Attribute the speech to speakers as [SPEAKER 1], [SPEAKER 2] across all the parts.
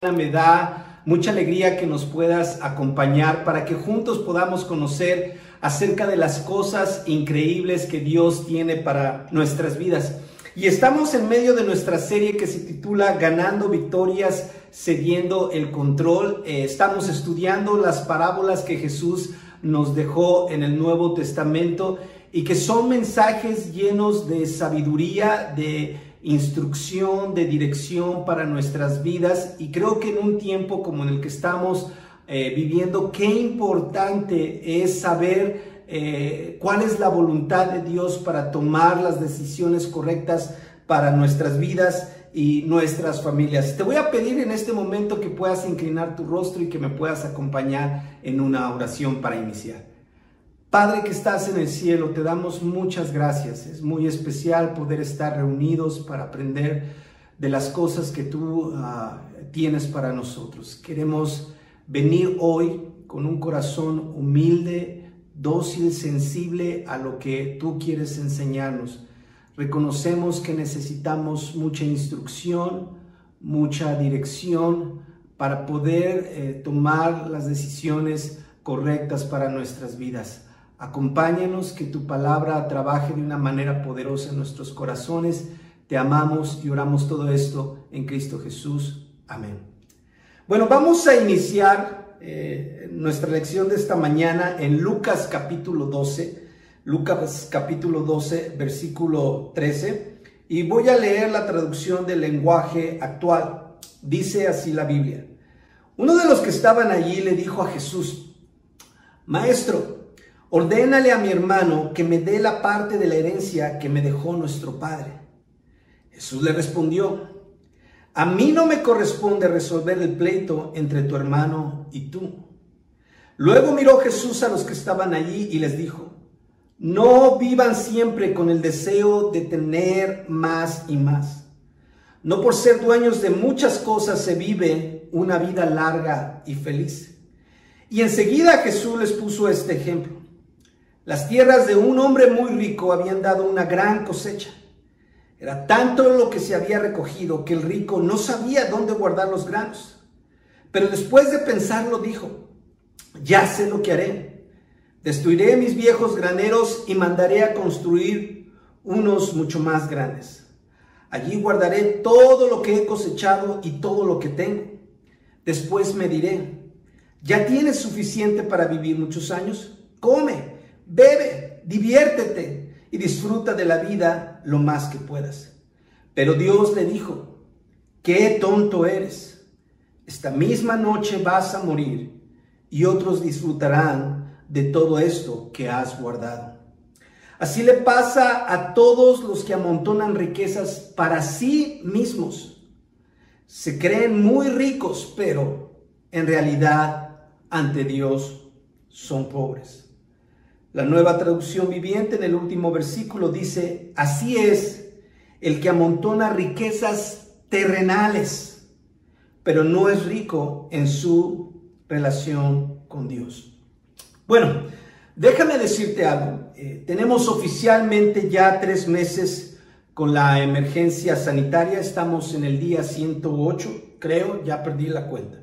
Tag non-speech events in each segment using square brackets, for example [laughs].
[SPEAKER 1] me da mucha alegría que nos puedas acompañar para que juntos podamos conocer acerca de las cosas increíbles que Dios tiene para nuestras vidas. Y estamos en medio de nuestra serie que se titula Ganando victorias, cediendo el control. Eh, estamos estudiando las parábolas que Jesús nos dejó en el Nuevo Testamento y que son mensajes llenos de sabiduría, de instrucción, de dirección para nuestras vidas y creo que en un tiempo como en el que estamos eh, viviendo, qué importante es saber eh, cuál es la voluntad de Dios para tomar las decisiones correctas para nuestras vidas y nuestras familias. Te voy a pedir en este momento que puedas inclinar tu rostro y que me puedas acompañar en una oración para iniciar. Padre que estás en el cielo, te damos muchas gracias. Es muy especial poder estar reunidos para aprender de las cosas que tú ah, tienes para nosotros. Queremos venir hoy con un corazón humilde, dócil, sensible a lo que tú quieres enseñarnos. Reconocemos que necesitamos mucha instrucción, mucha dirección para poder eh, tomar las decisiones correctas para nuestras vidas. Acompáñanos, que tu palabra trabaje de una manera poderosa en nuestros corazones. Te amamos y oramos todo esto en Cristo Jesús. Amén. Bueno, vamos a iniciar eh, nuestra lección de esta mañana en Lucas capítulo 12. Lucas capítulo 12, versículo 13. Y voy a leer la traducción del lenguaje actual. Dice así la Biblia. Uno de los que estaban allí le dijo a Jesús, Maestro, ordénale a mi hermano que me dé la parte de la herencia que me dejó nuestro padre. Jesús le respondió, a mí no me corresponde resolver el pleito entre tu hermano y tú. Luego miró Jesús a los que estaban allí y les dijo, no vivan siempre con el deseo de tener más y más. No por ser dueños de muchas cosas se vive una vida larga y feliz. Y enseguida Jesús les puso este ejemplo. Las tierras de un hombre muy rico habían dado una gran cosecha. Era tanto lo que se había recogido que el rico no sabía dónde guardar los granos. Pero después de pensarlo dijo, ya sé lo que haré. Destruiré mis viejos graneros y mandaré a construir unos mucho más grandes. Allí guardaré todo lo que he cosechado y todo lo que tengo. Después me diré, ¿ya tienes suficiente para vivir muchos años? Come bebe, diviértete y disfruta de la vida lo más que puedas. Pero Dios le dijo, qué tonto eres. Esta misma noche vas a morir y otros disfrutarán de todo esto que has guardado. Así le pasa a todos los que amontonan riquezas para sí mismos. Se creen muy ricos, pero en realidad ante Dios son pobres. La nueva traducción viviente en el último versículo dice, así es el que amontona riquezas terrenales, pero no es rico en su relación con Dios. Bueno, déjame decirte algo. Eh, tenemos oficialmente ya tres meses con la emergencia sanitaria. Estamos en el día 108, creo, ya perdí la cuenta.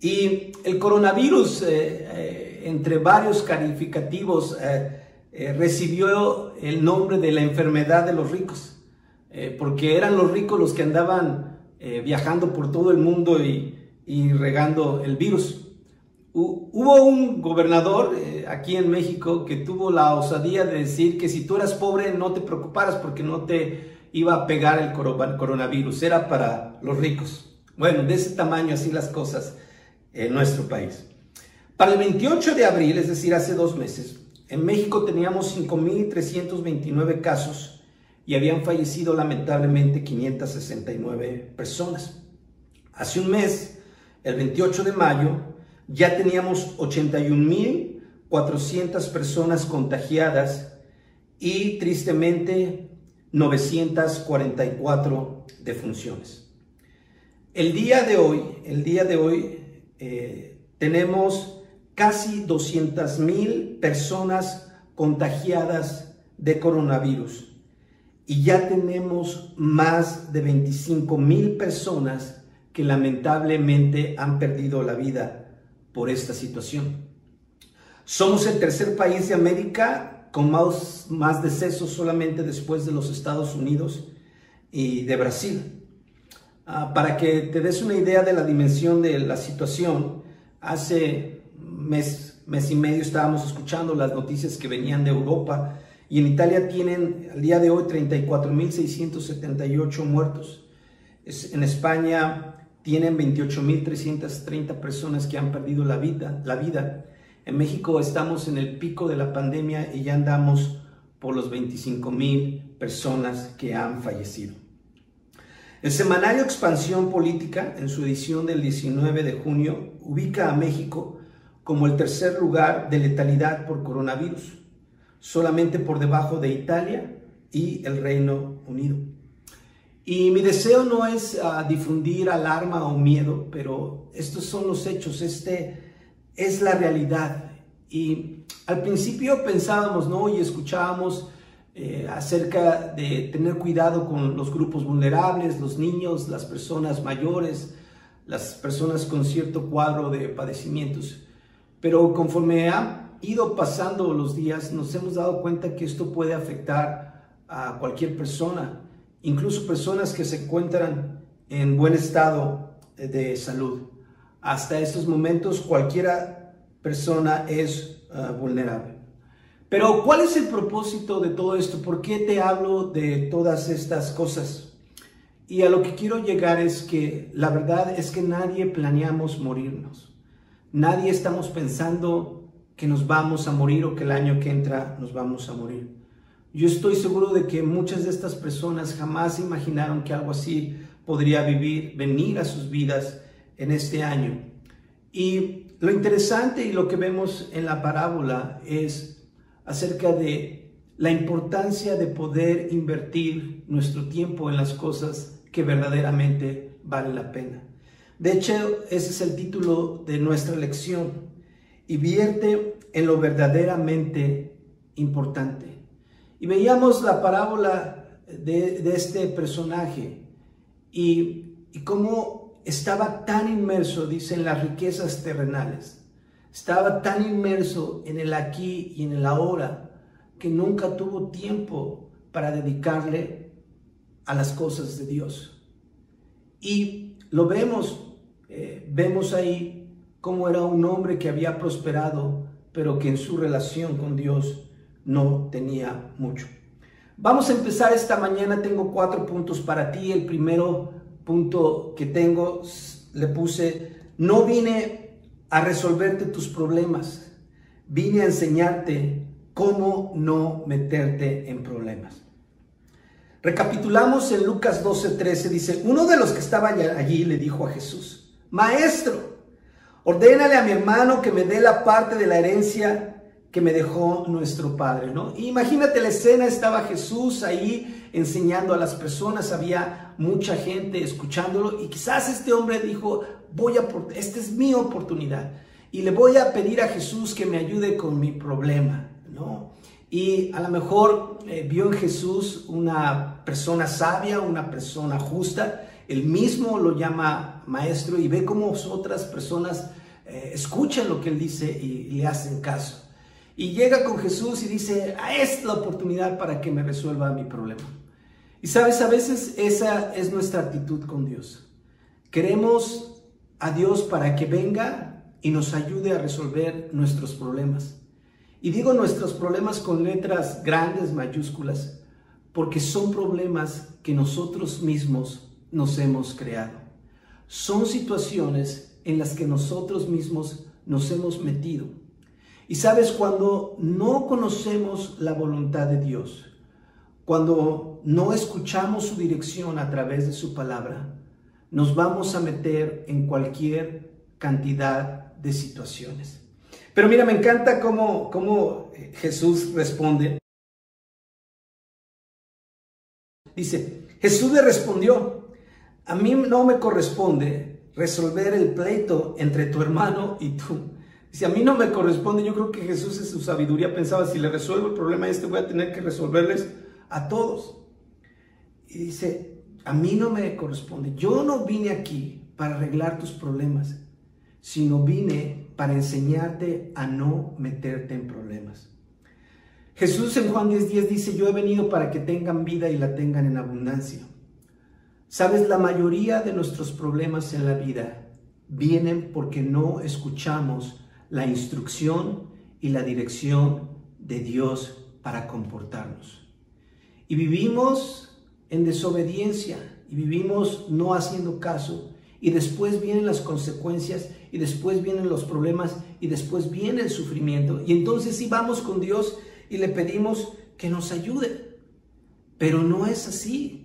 [SPEAKER 1] Y el coronavirus... Eh, eh, entre varios calificativos, eh, eh, recibió el nombre de la enfermedad de los ricos, eh, porque eran los ricos los que andaban viajando por todo el mundo y, y regando el virus. hubo un gobernador aquí en México que tuvo la osadía de decir que si tú eras pobre no te preocuparas porque no te iba a pegar el coronavirus, era para los ricos. Bueno, de ese tamaño así las cosas en nuestro país. Para el 28 de abril, es decir, hace dos meses, en México teníamos 5.329 casos y habían fallecido lamentablemente 569 personas. Hace un mes, el 28 de mayo, ya teníamos 81.400 personas contagiadas y tristemente 944 defunciones. El día de hoy, el día de hoy eh, tenemos casi 200 mil personas contagiadas de coronavirus y ya tenemos más de 25 mil personas que lamentablemente han perdido la vida por esta situación. Somos el tercer país de América con más, más decesos solamente después de los Estados Unidos y de Brasil. Ah, para que te des una idea de la dimensión de la situación, hace mes, mes y medio estábamos escuchando las noticias que venían de Europa y en Italia tienen al día de hoy 34.678 muertos. en España tienen 28.330 personas que han perdido la vida, la vida. En México estamos en el pico de la pandemia y ya andamos por los 25.000 personas que han fallecido. El semanario Expansión Política, en su edición del 19 de junio, ubica a México como el tercer lugar de letalidad por coronavirus, solamente por debajo de Italia y el Reino Unido. Y mi deseo no es uh, difundir alarma o miedo, pero estos son los hechos, este es la realidad. Y al principio pensábamos, ¿no? Y escuchábamos eh, acerca de tener cuidado con los grupos vulnerables, los niños, las personas mayores, las personas con cierto cuadro de padecimientos. Pero conforme han ido pasando los días, nos hemos dado cuenta que esto puede afectar a cualquier persona incluso personas que se encuentran en buen estado de salud. Hasta estos momentos cualquiera persona es ah, vulnerable. Pero ¿cuál es el propósito de todo esto? ¿Por qué te hablo de todas estas cosas? Y a lo que quiero llegar es que la verdad es que nadie planeamos morirnos. Nadie estamos pensando que nos vamos a morir o que el año que entra nos vamos a morir. Yo estoy seguro de que muchas de estas personas jamás imaginaron que algo así podría vivir, venir a sus vidas en este año. Y lo interesante y lo que vemos en la parábola es acerca de la importancia de poder invertir nuestro tiempo en las cosas que verdaderamente valen la pena. De hecho, ese es el título de nuestra lección. Invierte en lo verdaderamente importante. Y veíamos la parábola de, este personaje y, y cómo estaba tan inmerso, dice, en las riquezas terrenales. Estaba tan inmerso en el aquí y en el ahora que nunca tuvo tiempo para dedicarle a las cosas de Dios. Y lo vemos, eh, vemos ahí cómo era un hombre que había prosperado, pero que en su relación con Dios no tenía mucho. Vamos a empezar esta mañana, tengo cuatro puntos para ti. El primero punto que tengo, le puse, no vine a resolverte tus problemas, vine a enseñarte cómo no meterte en problemas. Recapitulamos en Lucas 12:13, dice, uno de los que estaban allí le dijo a Jesús, Maestro, ordénale a mi hermano que me dé la parte de la herencia que me dejó nuestro Padre, ¿no? Imagínate la escena, estaba Jesús ahí enseñando a las personas, había mucha gente escuchándolo y quizás este hombre dijo, voy a, esta es mi oportunidad y le voy a pedir a Jesús que me ayude con mi problema, ¿no? Y a lo mejor eh, vio en Jesús una persona sabia, una persona justa, él mismo lo llama maestro y ve cómo otras personas eh, escuchan lo que él dice y le hacen caso. Y llega con Jesús y dice, ah, es la oportunidad para que me resuelva mi problema. Y sabes, a veces esa es nuestra actitud con Dios. Queremos a Dios para que venga y nos ayude a resolver nuestros problemas. Y digo nuestros problemas con letras grandes, mayúsculas, porque son problemas que nosotros mismos nos hemos creado. Son situaciones en las que nosotros mismos nos hemos metido y sabes, cuando no conocemos la voluntad de Dios, cuando no escuchamos su dirección a través de su palabra, nos vamos a meter en cualquier cantidad de situaciones. Pero mira, me encanta cómo, cómo Jesús responde. Dice, Jesús le respondió, a mí no me corresponde resolver el pleito entre tu hermano y tú si a mí no me corresponde, yo creo que Jesús en su sabiduría pensaba, si le resuelvo el problema a este, voy a tener que resolverles a todos. Y dice, a mí no me corresponde. Yo no vine aquí para arreglar tus problemas, sino vine para enseñarte a no meterte en problemas. Jesús en Juan 10:10 dice, yo he venido para que tengan vida y la tengan en abundancia. Sabes, la mayoría de nuestros problemas en la vida vienen porque no escuchamos la instrucción y la dirección de Dios para comportarnos. Y vivimos en desobediencia y vivimos no haciendo caso y después vienen las consecuencias y después vienen los problemas y después viene el sufrimiento. Y entonces sí vamos con Dios y le pedimos que nos ayude. Pero no es así.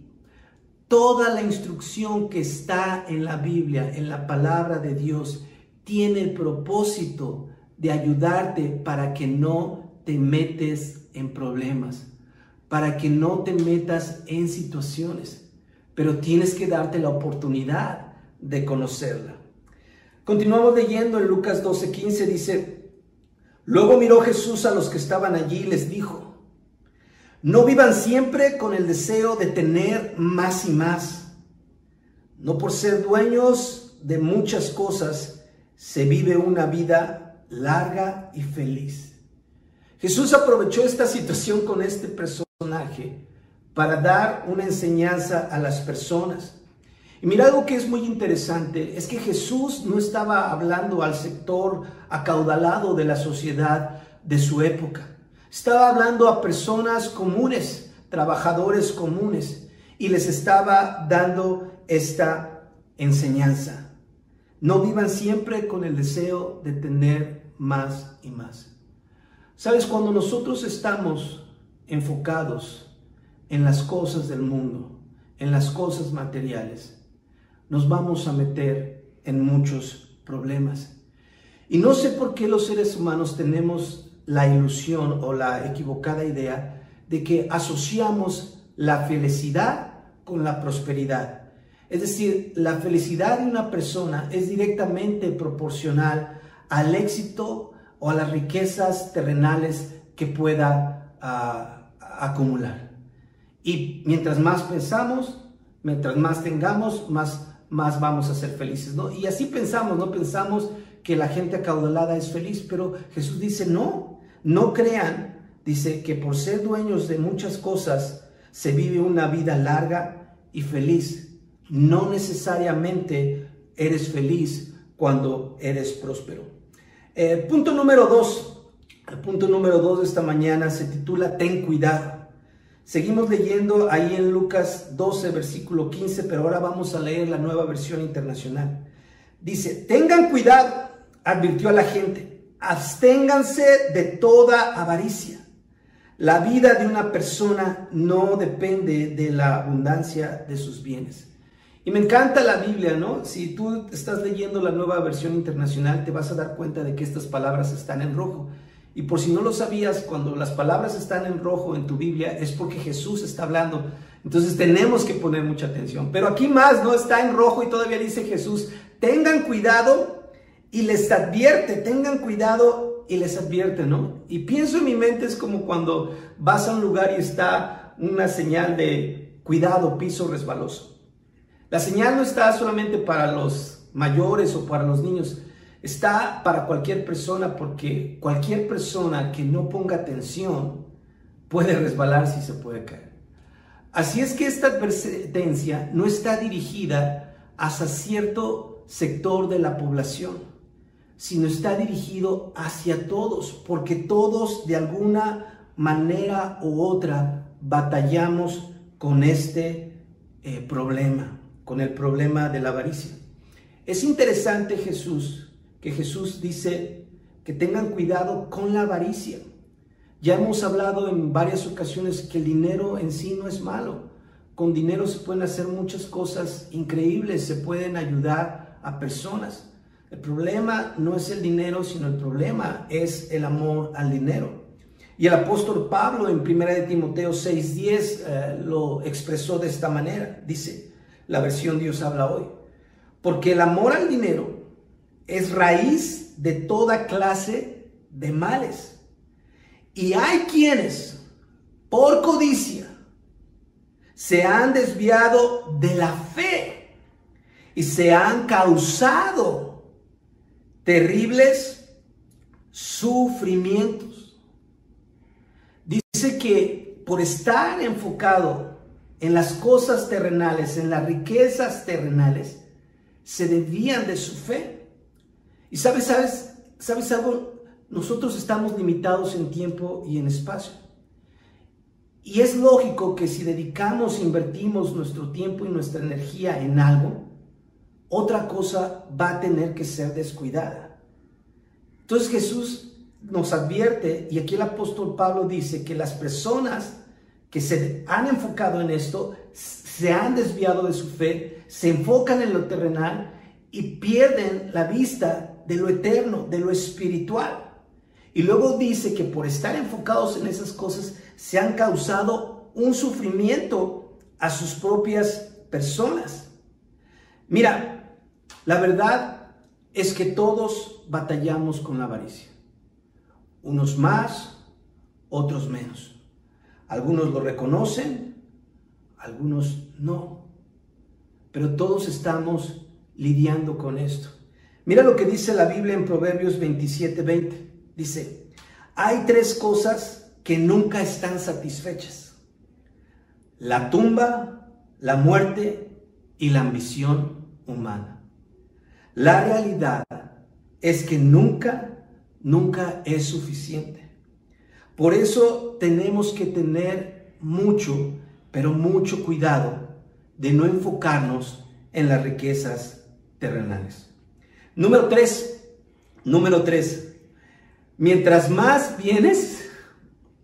[SPEAKER 1] Toda la instrucción que está en la Biblia, en la palabra de Dios, tiene el propósito de ayudarte para que no te metes en problemas, para que no te metas en situaciones. Pero tienes que darte la oportunidad de conocerla. Continuamos leyendo en Lucas 12:15, dice, luego miró Jesús a los que estaban allí y les dijo, no vivan siempre con el deseo de tener más y más. No por ser dueños de muchas cosas se vive una vida larga y feliz. Jesús aprovechó esta situación con este personaje para dar una enseñanza a las personas. Y mira algo que es muy interesante, es que Jesús no estaba hablando al sector acaudalado de la sociedad de su época. Estaba hablando a personas comunes, trabajadores comunes, y les estaba dando esta enseñanza. No vivan siempre con el deseo de tener más y más. Sabes, cuando nosotros estamos enfocados en las cosas del mundo, en las cosas materiales, nos vamos a meter en muchos problemas. Y no sé por qué los seres humanos tenemos la ilusión o la equivocada idea de que asociamos la felicidad con la prosperidad. Es decir, la felicidad de una persona es directamente proporcional al éxito o a las riquezas terrenales que pueda ah, acumular. Y mientras más pensamos, mientras más tengamos, más más vamos a ser felices, ¿no? Y así pensamos, no pensamos que la gente acaudalada es feliz, pero Jesús dice, no, no crean, dice que por ser dueños de muchas cosas se vive una vida larga y feliz. No necesariamente eres feliz cuando eres próspero. Eh, punto número dos, el punto número dos de esta mañana se titula Ten cuidado. Seguimos leyendo ahí en Lucas 12, versículo 15, pero ahora vamos a leer la nueva versión internacional. Dice, tengan cuidado, advirtió a la gente, absténganse de toda avaricia. La vida de una persona no depende de la abundancia de sus bienes. Y me encanta la Biblia, ¿no? Si tú estás leyendo la nueva versión internacional, te vas a dar cuenta de que estas palabras están en rojo. Y por si no lo sabías, cuando las palabras están en rojo en tu Biblia es porque Jesús está hablando. Entonces tenemos que poner mucha atención. Pero aquí más, no está en rojo y todavía dice Jesús, tengan cuidado y les advierte, tengan cuidado y les advierte, ¿no? Y pienso en mi mente es como cuando vas a un lugar y está una señal de cuidado, piso resbaloso. La señal no está solamente para los mayores o para los niños, está para cualquier persona porque cualquier persona que no ponga atención puede resbalarse y se puede caer. Así es que esta advertencia no está dirigida hacia cierto sector de la población, sino está dirigido hacia todos, porque todos de alguna manera u otra batallamos con este eh, problema, con el problema de la avaricia. Es interesante Jesús que Jesús dice que tengan cuidado con la avaricia. Ya hemos hablado en varias ocasiones que el dinero en sí no es malo. Con dinero se pueden hacer muchas cosas increíbles, se pueden ayudar a personas. El problema no es el dinero, sino el problema es el amor al dinero. Y el apóstol Pablo en 1 de Timoteo 6:10 eh, lo expresó de esta manera. Dice, la versión Dios habla hoy. Porque el amor al dinero es raíz de toda clase de males. Y hay quienes, por codicia, se han desviado de la fe y se han causado terribles sufrimientos. Dice que por estar enfocado en las cosas terrenales, en las riquezas terrenales, se desvían de su fe. Y sabes, sabes, sabes algo, nosotros estamos limitados en tiempo y en espacio. Y es lógico que si dedicamos, invertimos nuestro tiempo y nuestra energía en algo, otra cosa va a tener que ser descuidada. Entonces Jesús nos advierte, y aquí el apóstol Pablo dice que las personas que se han enfocado en esto, se han desviado de su fe, se enfocan en lo terrenal y pierden la vista de lo eterno, de lo espiritual. Y luego dice que por estar enfocados en esas cosas se han causado un sufrimiento a sus propias personas. Mira, la verdad es que todos batallamos con la avaricia. Unos más, otros menos. Algunos lo reconocen, algunos no. Pero todos estamos lidiando con esto. Mira lo que dice la Biblia en Proverbios 27, 20. Dice, hay tres cosas que nunca están satisfechas. La tumba, la muerte y la ambición humana. La realidad es que nunca, nunca es suficiente. Por eso tenemos que tener mucho, pero mucho cuidado de no enfocarnos en las riquezas terrenales. Número tres, número tres, Mientras más vienes,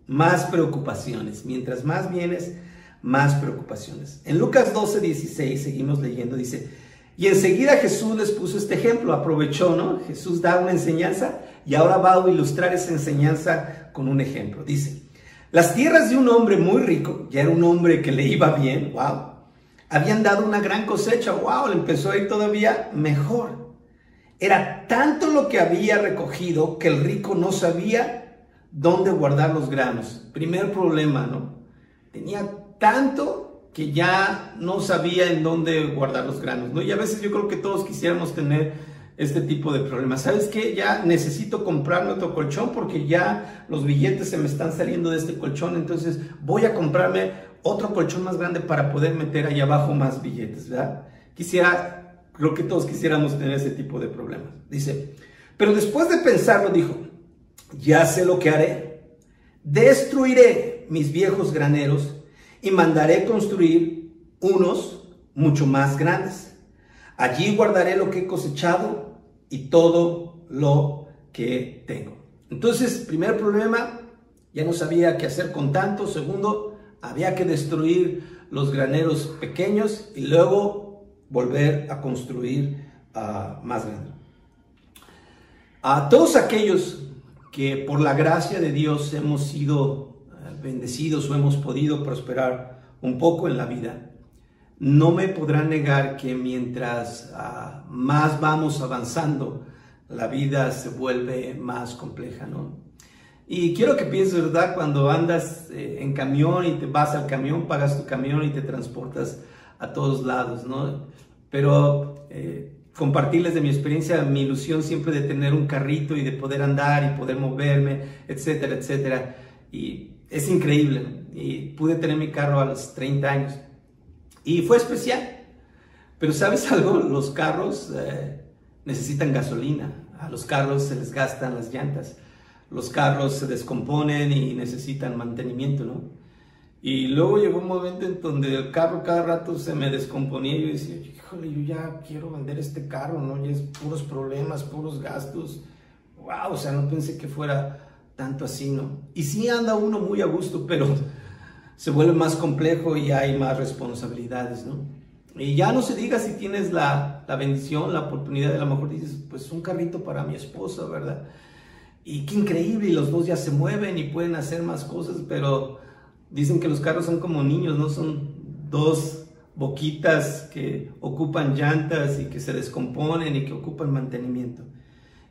[SPEAKER 1] más preocupaciones. Mientras más vienes, más preocupaciones. En Lucas 12, 16, seguimos leyendo, dice, y enseguida Jesús les puso este ejemplo, aprovechó, ¿no? Jesús da una enseñanza y ahora va a ilustrar esa enseñanza con un ejemplo. Dice, las tierras de un hombre muy rico, ya era un hombre que le iba bien, wow, habían dado una gran cosecha, wow, le empezó a ir todavía mejor. Era tanto lo que había recogido que el rico no sabía dónde guardar los granos. Primer problema, ¿no? Tenía tanto que ya no sabía en dónde guardar los granos, ¿no? Y a veces yo creo que todos quisiéramos tener este tipo de problemas. ¿Sabes qué? Ya necesito comprarme otro colchón porque ya los billetes se me están saliendo de este colchón, entonces voy a comprarme otro colchón más grande para poder meter ahí abajo más billetes, ¿verdad? Quisiera Creo que todos quisiéramos tener ese tipo de problemas. Dice, pero después de pensarlo dijo, ya sé lo que haré. Destruiré mis viejos graneros y mandaré construir unos mucho más grandes. Allí guardaré lo que he cosechado y todo lo que tengo. Entonces, primer problema, ya no sabía qué hacer con tanto. Segundo, había que destruir los graneros pequeños y luego volver a construir uh, más grande. A todos aquellos que por la gracia de Dios hemos sido bendecidos o hemos podido prosperar un poco en la vida, no me podrán negar que mientras uh, más vamos avanzando, la vida se vuelve más compleja, ¿no? Y quiero que pienses, ¿verdad? Cuando andas eh, en camión y te vas al camión, pagas tu camión y te transportas a todos lados, ¿no? Pero eh, compartirles de mi experiencia, mi ilusión siempre de tener un carrito y de poder andar y poder moverme, etcétera, etcétera. Y es increíble. Y pude tener mi carro a los 30 años. Y fue especial. Pero sabes [laughs] algo, los carros eh, necesitan gasolina. A los carros se les gastan las llantas. Los carros se descomponen y necesitan mantenimiento, ¿no? Y luego llegó un momento en donde el carro cada rato se me descomponía y yo decía, híjole, yo ya quiero vender este carro, ¿no? Y es puros problemas, puros gastos. Wow, o sea, no pensé que fuera tanto así, ¿no? Y sí anda uno muy a gusto, pero [laughs] se vuelve más complejo y hay más responsabilidades, ¿no? Y ya no se diga si tienes la, la bendición, la oportunidad, a lo mejor dices, pues un carrito para mi esposa, ¿verdad? Y qué increíble, y los dos ya se mueven y pueden hacer más cosas, pero Dicen que los carros son como niños, ¿no? Son dos boquitas que ocupan llantas y que se descomponen y que ocupan mantenimiento.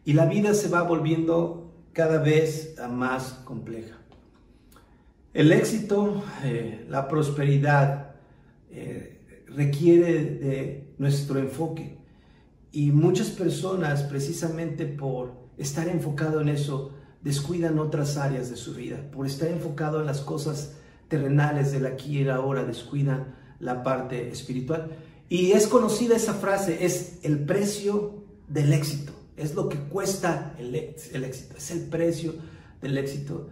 [SPEAKER 1] Y la vida se va volviendo cada vez más compleja. El éxito, eh, la prosperidad, eh, requiere de nuestro enfoque. Y muchas personas, precisamente por estar enfocado en eso, descuidan otras áreas de su vida. Por estar enfocado en las cosas terrenales del aquí y el ahora, descuidan la parte espiritual. Y es conocida esa frase, es el precio del éxito. Es lo que cuesta el, el éxito, es el precio del éxito.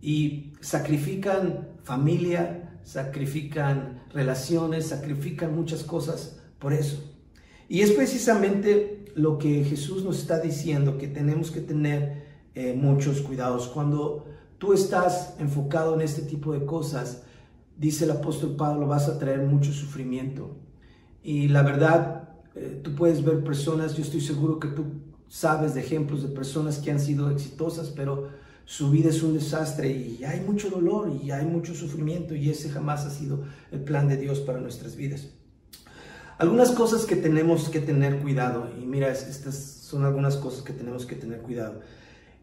[SPEAKER 1] Y sacrifican familia, sacrifican relaciones, sacrifican muchas cosas por eso. Y es precisamente lo que Jesús nos está diciendo, que tenemos que tener eh, muchos cuidados. Cuando tú estás enfocado en este tipo de cosas, dice el apóstol Pablo, vas a traer mucho sufrimiento. Y la verdad, eh, tú puedes ver personas, yo estoy seguro que tú sabes de ejemplos de personas que han sido exitosas, pero su vida es un desastre y hay mucho dolor y hay mucho sufrimiento y ese jamás ha sido el plan de Dios para nuestras vidas. Algunas cosas que tenemos que tener cuidado, y mira, estas son algunas cosas que tenemos que tener cuidado.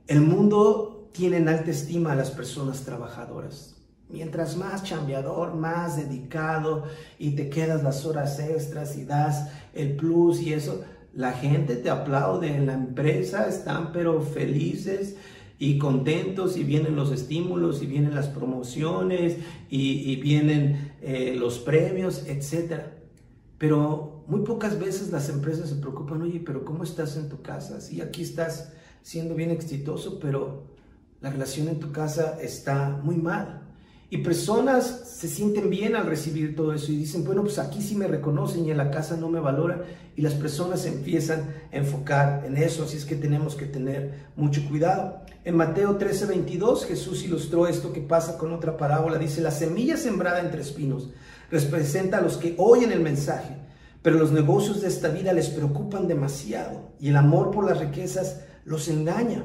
[SPEAKER 1] El mundo tiene en alta estima a las personas trabajadoras. Mientras más chambeador, más dedicado y te quedas las horas extras y das el plus y eso, la gente te aplaude en la empresa, están pero felices y contentos y vienen los estímulos y vienen las promociones y, vienen eh, los premios, etcétera. Pero muy pocas veces las empresas se preocupan, oye, pero ¿cómo estás en tu casa? Sí, aquí estás siendo bien exitoso, pero la relación en tu casa está muy mal. Y personas se sienten bien al recibir todo eso y dicen, bueno, pues aquí sí me reconocen y en la casa no me valoran. Y las personas empiezan a enfocar en eso, así es que tenemos que tener mucho cuidado. En Mateo 13, 22, Jesús ilustró esto que pasa con otra parábola. Dice, la semilla sembrada entre espinos representa a los que oyen el mensaje, pero los negocios de esta vida les preocupan demasiado y el amor por las riquezas los engaña.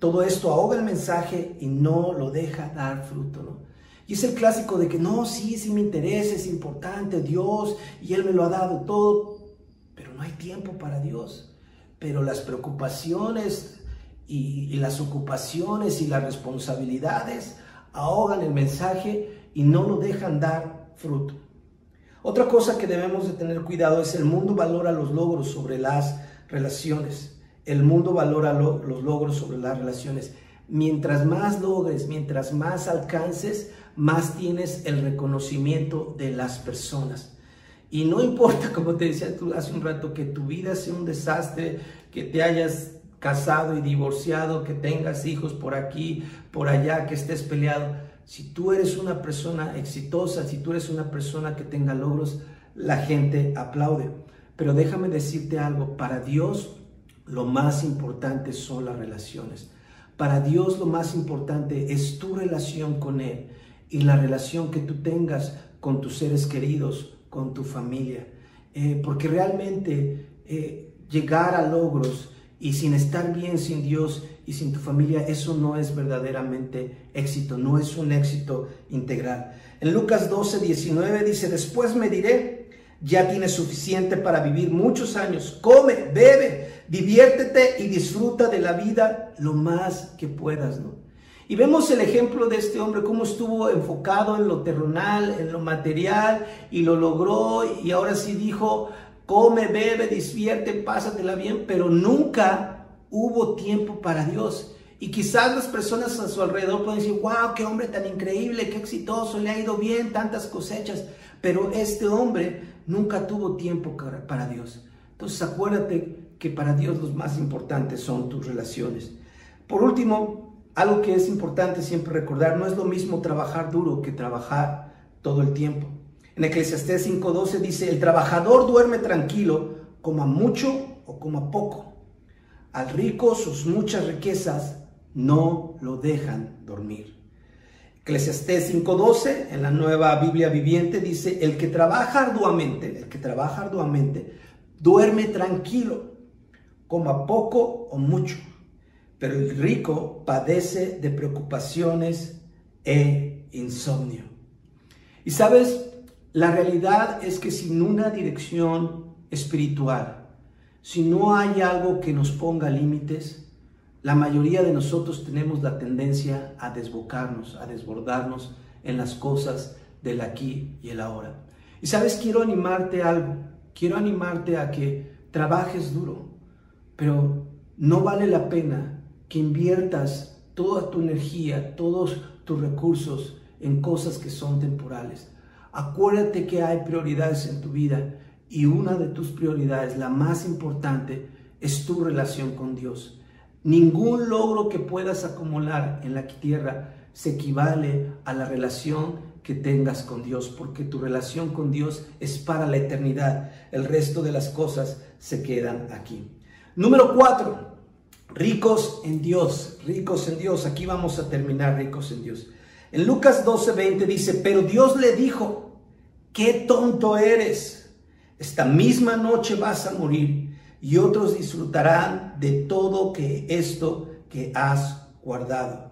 [SPEAKER 1] Todo esto ahoga el mensaje y no lo deja dar fruto. Y es el clásico de que no, sí, sí me interesa, es importante, Dios, y Él me lo ha dado todo, pero no hay tiempo para Dios. Pero las preocupaciones y, y las ocupaciones y las responsabilidades ahogan el mensaje y no lo dejan dar fruto. Otra cosa que debemos de tener cuidado es el mundo valora los logros sobre las relaciones. El mundo valora los logros sobre las relaciones. Mientras más logres, mientras más alcances, más tienes el reconocimiento de las personas. Y no importa, [laughs] como te decía tú hace un rato, que tu vida sea un desastre, que te hayas casado y divorciado, que tengas hijos por aquí, por allá, que estés peleado si tú eres una persona exitosa, si tú eres una persona que tenga logros, la gente aplaude. Pero déjame decirte algo, para Dios lo más importante son las relaciones. Para Dios lo más importante es tu relación con Él y la relación que tú tengas con tus seres queridos, con tu familia. Eh, porque realmente eh, llegar a logros y sin estar bien sin Dios y sin tu familia, eso no es verdaderamente éxito, no es un éxito integral. En Lucas 12, 19 dice, después me diré, ya tienes suficiente para vivir muchos años, come, bebe, diviértete y disfruta de la vida lo más que puedas, ¿no? Y vemos el ejemplo de este hombre, cómo estuvo enfocado en lo terrenal, en lo material, y lo logró, y ahora sí dijo, come, bebe, divierte, pásatela bien, pero nunca hubo tiempo para Dios. Y quizás las personas a su alrededor pueden decir, wow, qué hombre tan increíble, qué exitoso, le ha ido bien, tantas cosechas. Pero este hombre nunca tuvo tiempo para Dios. Entonces acuérdate que para Dios los más importantes son tus relaciones. Por último, algo que es importante siempre recordar, no es lo mismo trabajar duro que trabajar todo el tiempo. En Eclesiastés 5:12 dice, el trabajador duerme tranquilo, coma mucho o coma poco. Al rico sus muchas riquezas no lo dejan dormir. Eclesiastés 5:12 en la nueva Biblia viviente dice, el que trabaja arduamente, el que trabaja arduamente, duerme tranquilo, coma poco o mucho, pero el rico padece de preocupaciones e insomnio. Y sabes, la realidad es que sin una dirección espiritual, si no hay algo que nos ponga límites, la mayoría de nosotros tenemos la tendencia a desbocarnos, a desbordarnos en las cosas del aquí y el ahora. Y sabes, quiero animarte a algo. quiero animarte a que trabajes duro, pero no vale la pena que inviertas toda tu energía, todos tus recursos en cosas que son temporales. Acuérdate que hay prioridades en tu vida y una de tus prioridades, la más importante, es tu relación con Dios. Ningún logro que puedas acumular en la tierra se equivale a la relación que tengas con Dios, porque tu relación con Dios es para la eternidad. El resto de las cosas se quedan aquí. Número cuatro, ricos en Dios, ricos en Dios. Aquí vamos a terminar ricos en Dios. En Lucas 12:20 dice, pero Dios le dijo, qué tonto eres, esta misma noche vas a morir y otros disfrutarán de todo que esto que has guardado.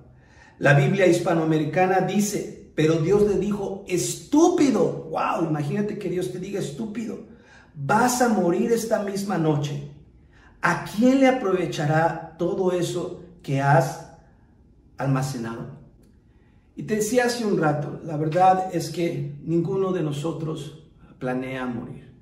[SPEAKER 1] La Biblia hispanoamericana dice, pero Dios le dijo, estúpido, wow, imagínate que Dios te diga estúpido, vas a morir esta misma noche. ¿A quién le aprovechará todo eso que has almacenado? Y te decía hace un rato, la verdad es que ninguno de nosotros planea morir.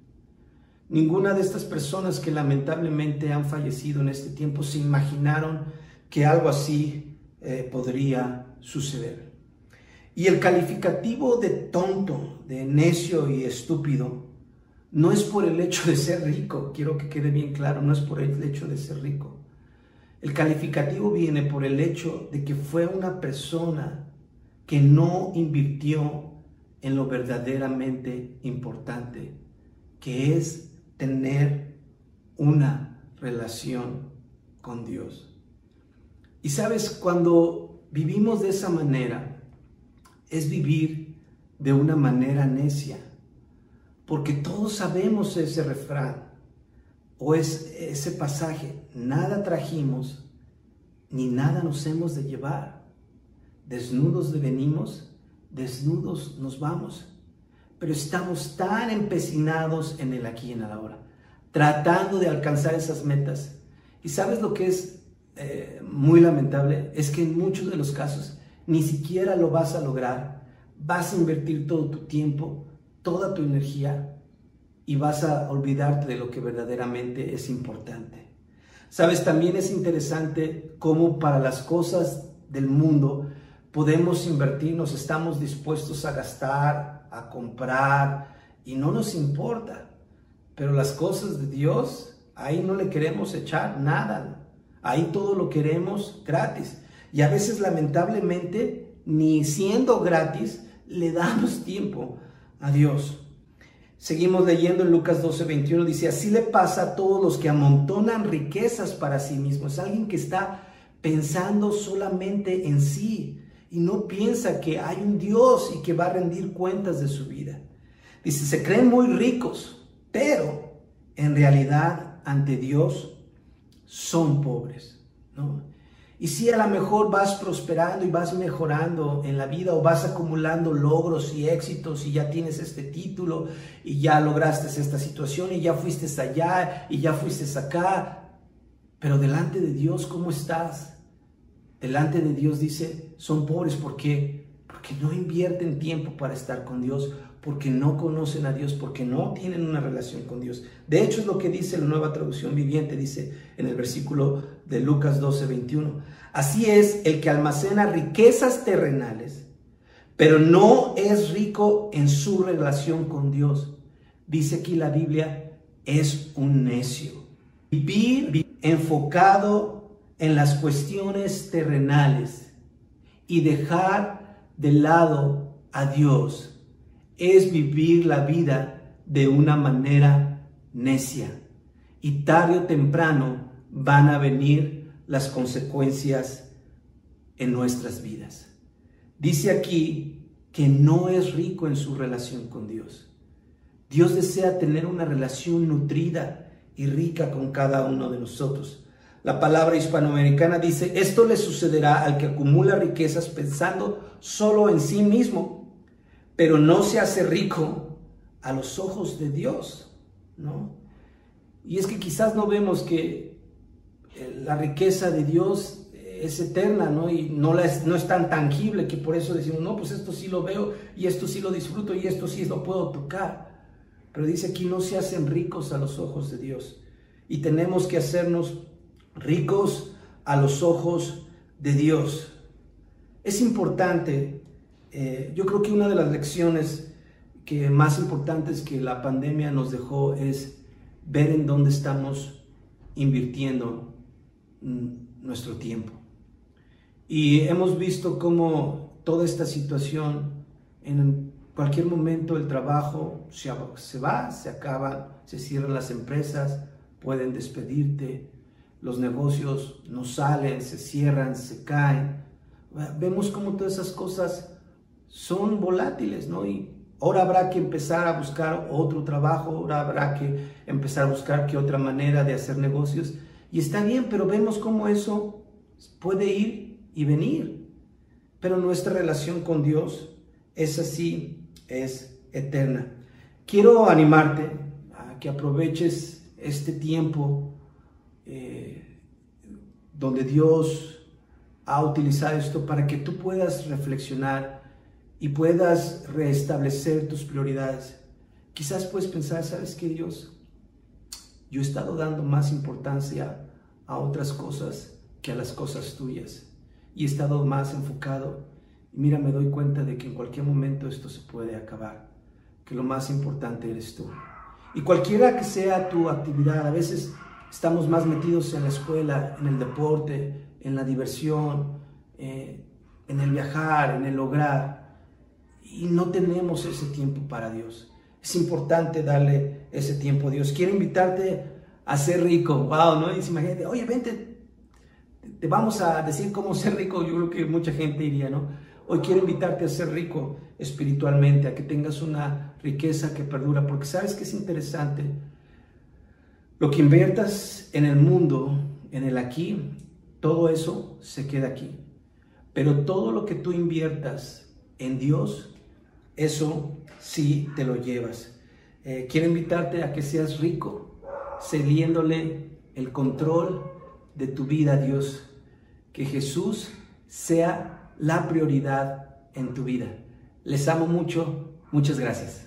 [SPEAKER 1] Ninguna de estas personas que lamentablemente han fallecido en este tiempo se imaginaron que algo así eh, podría suceder. Y el calificativo de tonto, de necio y estúpido, no es por el hecho de ser rico, quiero que quede bien claro, no es por el hecho de ser rico. El calificativo viene por el hecho de que fue una persona que no invirtió en lo verdaderamente importante, que es tener una relación con Dios. Y sabes, cuando vivimos de esa manera, es vivir de una manera necia, porque todos sabemos ese refrán o es ese pasaje, nada trajimos ni nada nos hemos de llevar. Desnudos venimos, desnudos nos vamos. Pero estamos tan empecinados en el aquí y en el ahora, tratando de alcanzar esas metas. Y sabes lo que es eh, muy lamentable, es que en muchos de los casos ni siquiera lo vas a lograr. Vas a invertir todo tu tiempo, toda tu energía y vas a olvidarte de lo que verdaderamente es importante. Sabes, también es interesante cómo para las cosas del mundo podemos invertir, nos estamos dispuestos a gastar, a comprar y no nos importa. Pero las cosas de Dios, ahí no le queremos echar nada. Ahí todo lo queremos gratis. Y a veces lamentablemente, ni siendo gratis, le damos tiempo a Dios. Seguimos leyendo en Lucas 12, 21, dice, así le pasa a todos los que amontonan riquezas para sí mismos. Es alguien que está pensando solamente en sí, y no piensa que hay un Dios y que va a rendir cuentas de su vida. Dice, se creen muy ricos, pero en realidad ante Dios son pobres, ¿no? Y si a lo mejor vas prosperando y vas mejorando en la vida o vas acumulando logros y éxitos y ya tienes este título y ya lograste esta situación y ya fuiste allá y ya fuiste acá, pero delante de Dios, ¿cómo estás? delante de Dios dice, son pobres. ¿Por qué? Porque no invierten tiempo para estar con Dios, porque no conocen a Dios, porque no tienen una relación con Dios. De hecho, es lo que dice la nueva traducción viviente, dice en el versículo de Lucas 12, 21. Así es el que almacena riquezas terrenales, pero no es rico en su relación con Dios. Dice aquí la Biblia, es un necio. Vivir enfocado en las cuestiones terrenales y dejar de lado a Dios es vivir la vida de una manera necia. Y tarde o temprano van a venir las consecuencias en nuestras vidas. Dice aquí que no es rico en su relación con Dios. Dios desea tener una relación nutrida y rica con cada uno de nosotros. La palabra hispanoamericana dice, esto le sucederá al que acumula riquezas pensando solo en sí mismo, pero no se hace rico a los ojos de Dios, ¿no? Y es que quizás no vemos que la riqueza de Dios es eterna, ¿no? Y no, es, no es tan tangible que por eso decimos, no, pues esto sí lo veo y esto sí lo disfruto y esto sí lo puedo tocar. Pero dice aquí, no se hacen ricos a los ojos de Dios. Y tenemos que hacernos ricos a los ojos de Dios. Es importante, eh, yo creo que una de las lecciones que más importantes que la pandemia nos dejó es ver en dónde estamos invirtiendo nuestro tiempo. Y hemos visto cómo toda esta situación, en cualquier momento el trabajo se, va, se acaba, se cierran las empresas, pueden despedirte, los negocios no salen, se cierran, se caen. Vemos cómo todas esas cosas son volátiles, ¿no? Y ahora habrá que empezar a buscar otro trabajo, ahora habrá que empezar a buscar qué otra manera de hacer negocios. Y está bien, pero vemos cómo eso puede ir y venir. Pero nuestra relación con Dios es así, es eterna. Quiero animarte a que aproveches este tiempo eh, donde Dios ha utilizado esto para que tú puedas reflexionar y puedas restablecer tus prioridades. Quizás puedes pensar, ¿sabes qué Dios? Yo he estado dando más importancia a otras cosas que a las cosas tuyas y he estado más enfocado. Y mira, me doy cuenta de que en cualquier momento esto se puede acabar, que lo más importante eres tú. Y cualquiera que sea tu actividad, a veces estamos más metidos en la escuela, en el deporte, en la diversión, eh, en el viajar, en el lograr, y no tenemos ese tiempo para Dios. Es importante darle ese tiempo a Dios. Quiero invitarte a ser rico. Wow, ¿no? Y imagínate, oye, vente, te vamos a decir cómo ser rico, yo creo que mucha gente diría, ¿no? Hoy quiero invitarte a ser rico espiritualmente, a que tengas una riqueza que perdura, porque sabes que es interesante. Lo que inviertas en el mundo, en el aquí, todo eso se queda aquí. Pero todo lo que tú inviertas en Dios, eso sí te lo llevas. Eh, quiero invitarte a que seas rico, cediéndole el control de tu vida, Dios. Que Jesús sea la prioridad en tu vida. Les amo mucho. Muchas gracias.